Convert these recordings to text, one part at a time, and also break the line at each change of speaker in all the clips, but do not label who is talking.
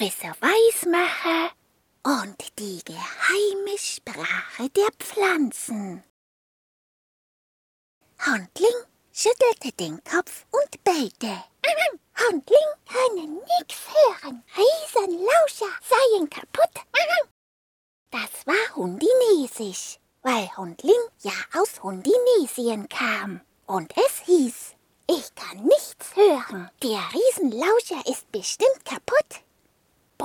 Professor Weismacher und die geheime Sprache der Pflanzen. Hundling schüttelte den Kopf und bellte. Hundling könne nix hören. Riesenlauscher seien kaputt. Das war Hundinesisch, weil Hundling ja aus Hundinesien kam. Und es hieß, ich kann nichts hören. Der Riesenlauscher ist bestimmt kaputt.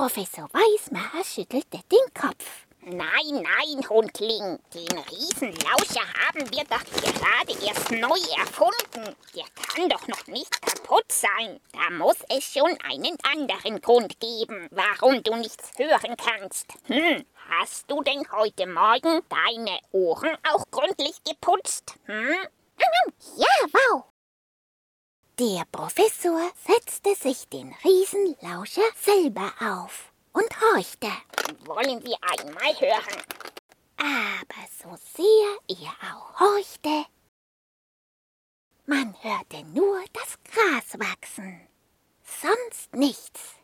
Professor Weismacher schüttelte den Kopf.
Nein, nein, Hundling. Den Riesenlauscher haben wir doch gerade erst neu erfunden. Der kann doch noch nicht kaputt sein. Da muss es schon einen anderen Grund geben, warum du nichts hören kannst. Hm, hast du denn heute Morgen deine Ohren auch gründlich geputzt? Hm?
Ja, wow. Der Professor setzte sich den Riesenlauscher selber auf und horchte.
Wollen wir einmal hören?
Aber so sehr er auch horchte, man hörte nur das Gras wachsen, sonst nichts.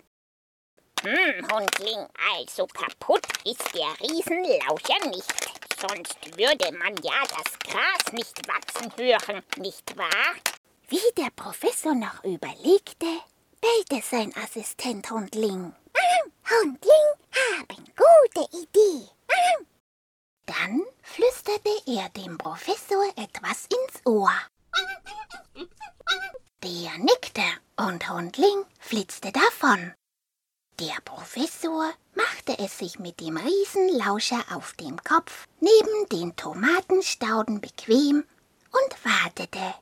Hm, Hundling, also kaputt ist der Riesenlauscher nicht. Sonst würde man ja das Gras nicht wachsen hören, nicht wahr?
Wie der Professor noch überlegte, bellte sein Assistent Hundling. Hundling haben gute Idee. Dann flüsterte er dem Professor etwas ins Ohr. Der nickte und Hundling flitzte davon. Der Professor machte es sich mit dem Riesenlauscher auf dem Kopf neben den Tomatenstauden bequem und wartete.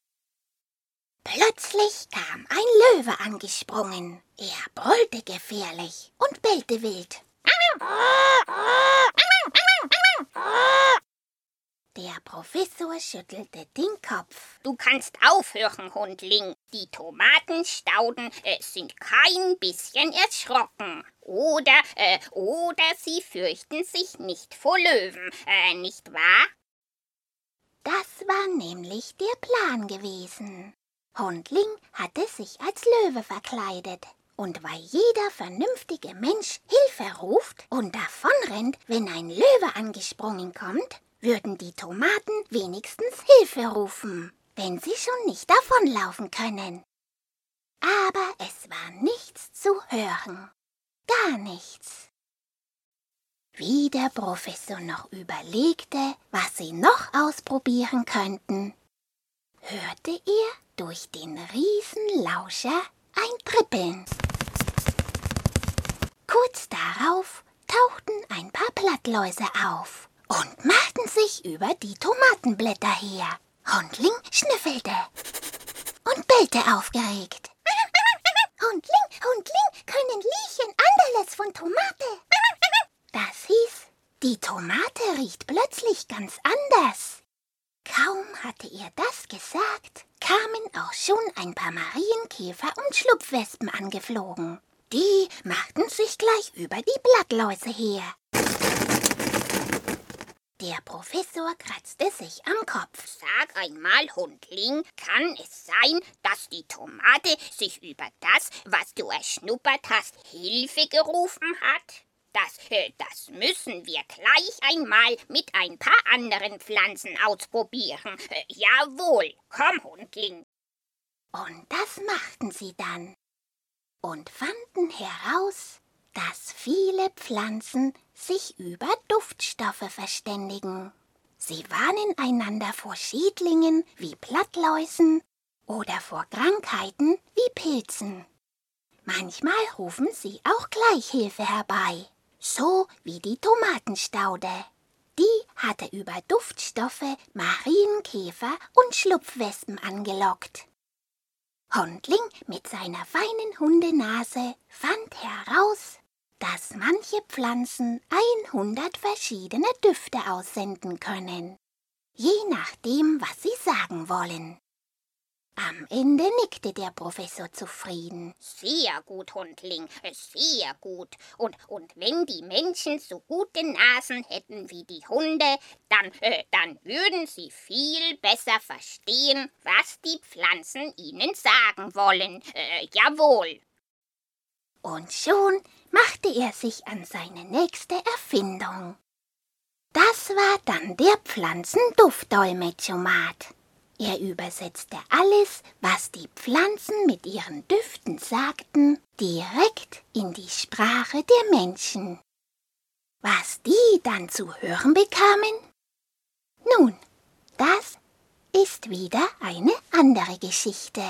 Plötzlich kam ein Löwe angesprungen. Er brüllte gefährlich und bellte wild. Der Professor schüttelte den Kopf.
Du kannst aufhören, Hundling. Die Tomatenstauden äh, sind kein bisschen erschrocken. Oder, äh, oder sie fürchten sich nicht vor Löwen, äh, nicht wahr?
Das war nämlich der Plan gewesen. Hundling hatte sich als Löwe verkleidet. Und weil jeder vernünftige Mensch Hilfe ruft und davonrennt, wenn ein Löwe angesprungen kommt, würden die Tomaten wenigstens Hilfe rufen, wenn sie schon nicht davonlaufen können. Aber es war nichts zu hören. Gar nichts. Wie der Professor noch überlegte, was sie noch ausprobieren könnten, hörte er durch den Riesenlauscher ein Trippeln. Kurz darauf tauchten ein paar Blattläuse auf und machten sich über die Tomatenblätter her. Hundling schnüffelte und bellte aufgeregt. Hundling, Hundling, können Liechen anderles von Tomate? Das hieß, die Tomate riecht plötzlich ganz anders. Hatte er das gesagt, kamen auch schon ein paar Marienkäfer und Schlupfwespen angeflogen. Die machten sich gleich über die Blattläuse her. Der Professor kratzte sich am Kopf.
Sag einmal, Hundling, kann es sein, dass die Tomate sich über das, was du erschnuppert hast, Hilfe gerufen hat? Das, äh, das müssen wir gleich einmal mit ein paar anderen Pflanzen ausprobieren. Äh, jawohl, komm, Hundling.
Und das machten sie dann und fanden heraus, dass viele Pflanzen sich über Duftstoffe verständigen. Sie warnen einander vor Schädlingen wie Blattläusen oder vor Krankheiten wie Pilzen. Manchmal rufen sie auch gleich Hilfe herbei so wie die Tomatenstaude. Die hatte über Duftstoffe Marienkäfer und Schlupfwespen angelockt. Hundling mit seiner feinen Hundenase fand heraus, dass manche Pflanzen 100 verschiedene Düfte aussenden können, je nachdem, was sie sagen wollen. Am Ende nickte der Professor zufrieden.
Sehr gut, Hundling, sehr gut. Und, und wenn die Menschen so gute Nasen hätten wie die Hunde, dann, äh, dann würden sie viel besser verstehen, was die Pflanzen ihnen sagen wollen. Äh, jawohl.
Und schon machte er sich an seine nächste Erfindung. Das war dann der Pflanzenduftdolmetschomat. Er übersetzte alles, was die Pflanzen mit ihren Düften sagten, direkt in die Sprache der Menschen. Was die dann zu hören bekamen? Nun, das ist wieder eine andere Geschichte.